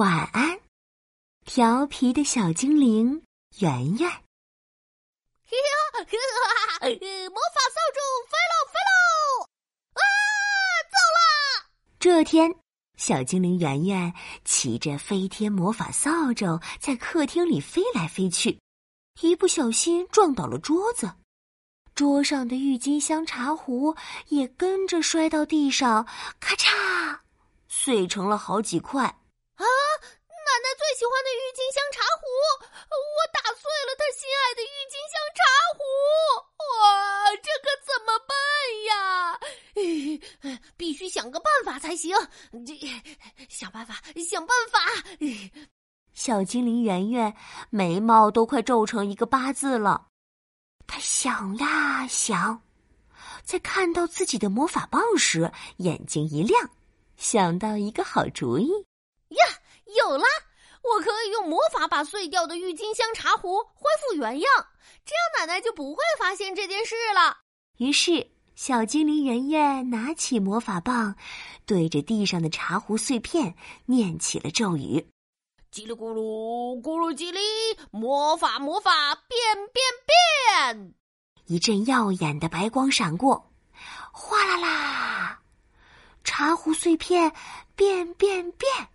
晚安，调皮的小精灵圆圆。魔法扫帚飞喽飞喽！啊，走了！这天，小精灵圆圆骑着飞天魔法扫帚在客厅里飞来飞去，一不小心撞倒了桌子，桌上的郁金香茶壶也跟着摔到地上，咔嚓，碎成了好几块。啊，奶奶最喜欢的郁金香茶壶，我打碎了她心爱的郁金香茶壶。哇，这可怎么办呀？必须想个办法才行。这想办法，想办法。小精灵圆圆眉毛都快皱成一个八字了。他想呀想，在看到自己的魔法棒时，眼睛一亮，想到一个好主意。呀，有了！我可以用魔法把碎掉的郁金香茶壶恢复原样，这样奶奶就不会发现这件事了。于是，小精灵圆圆拿起魔法棒，对着地上的茶壶碎片念起了咒语：“叽里咕噜，咕噜叽里，魔法魔法变变变！”一阵耀眼的白光闪过，哗啦啦，茶壶碎片变变变，变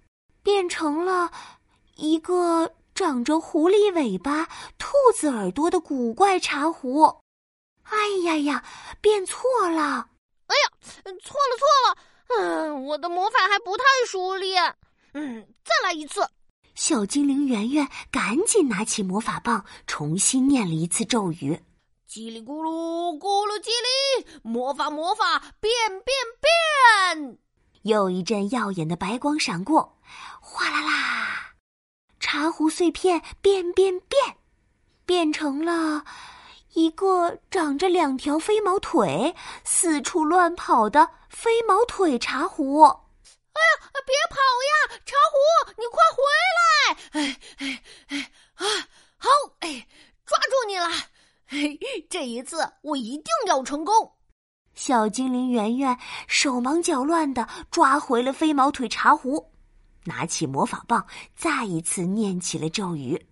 成了。一个长着狐狸尾巴、兔子耳朵的古怪茶壶，哎呀呀，变错了！哎呀，错了错了！嗯，我的魔法还不太熟练。嗯，再来一次。小精灵圆圆赶紧拿起魔法棒，重新念了一次咒语：叽里咕噜，咕噜叽里，魔法魔法变变变！又一阵耀眼的白光闪过，哗啦啦。茶壶碎片变变变，变成了一个长着两条飞毛腿、四处乱跑的飞毛腿茶壶。哎呀，别跑呀，茶壶，你快回来！哎哎哎啊，好，哎，抓住你了！嘿，这一次我一定要成功。小精灵圆圆手忙脚乱的抓回了飞毛腿茶壶。拿起魔法棒，再一次念起了咒语：“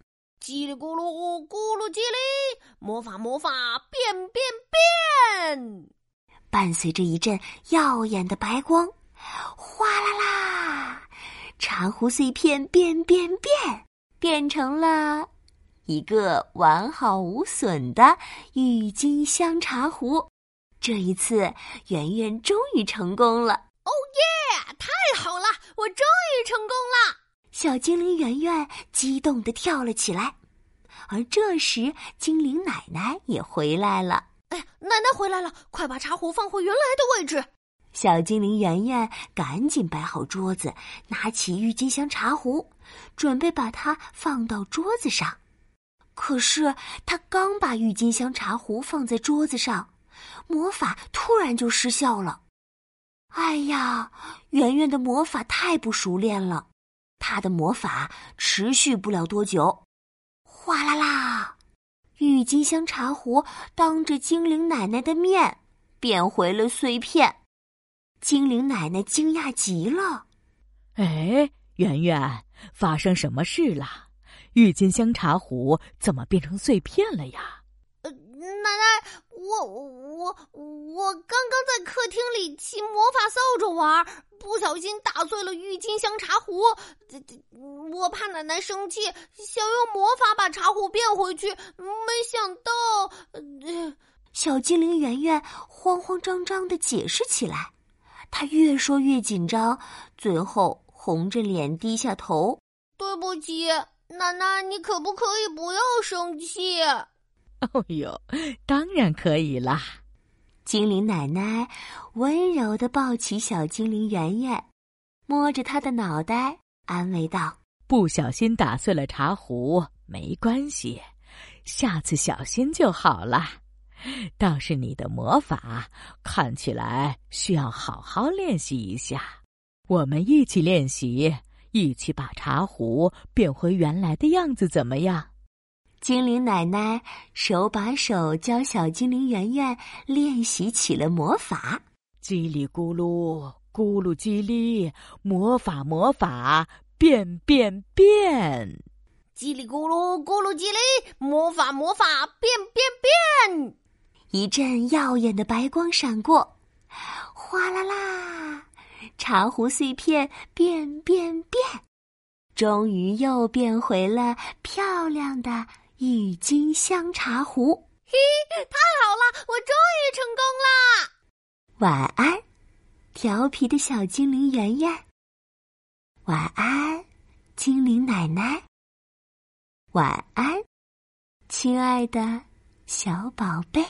叽里咕噜，咕噜叽里，魔法魔法变变变！”伴随着一阵耀眼的白光，哗啦啦，茶壶碎片变变变，变成了一个完好无损的郁金香茶壶。这一次，圆圆终于成功了。哦耶！太好了，我终于成功了！小精灵圆圆激动的跳了起来。而这时，精灵奶奶也回来了。哎，奶奶回来了，快把茶壶放回原来的位置。小精灵圆圆赶紧摆好桌子，拿起郁金香茶壶，准备把它放到桌子上。可是，他刚把郁金香茶壶放在桌子上，魔法突然就失效了。哎呀，圆圆的魔法太不熟练了，她的魔法持续不了多久。哗啦啦，郁金香茶壶当着精灵奶奶的面变回了碎片。精灵奶奶惊讶极了：“哎，圆圆，发生什么事了？郁金香茶壶怎么变成碎片了呀？”呃奶奶，我我我我刚刚在客厅里骑魔法扫帚玩，不小心打碎了郁金香茶壶。这这，我怕奶奶生气，想用魔法把茶壶变回去，没想到……小精灵圆圆慌慌张张的解释起来，她越说越紧张，最后红着脸低下头：“对不起，奶奶，你可不可以不要生气？”哦 呦，当然可以啦！精灵奶奶温柔地抱起小精灵圆圆，摸着他的脑袋，安慰道：“不小心打碎了茶壶，没关系，下次小心就好了。倒是你的魔法看起来需要好好练习一下，我们一起练习，一起把茶壶变回原来的样子，怎么样？”精灵奶奶手把手教小精灵圆圆练习起了魔法，叽里咕噜，咕噜叽里，魔法魔法变变变！叽里咕噜咕噜叽里，魔法魔法变变变！一阵耀眼的白光闪过，哗啦啦，茶壶碎片变变变，终于又变回了漂亮的郁金香茶壶。嘿，太好了，我终于成功啦！晚安，调皮的小精灵圆圆。晚安，精灵奶奶。晚安，亲爱的小宝贝。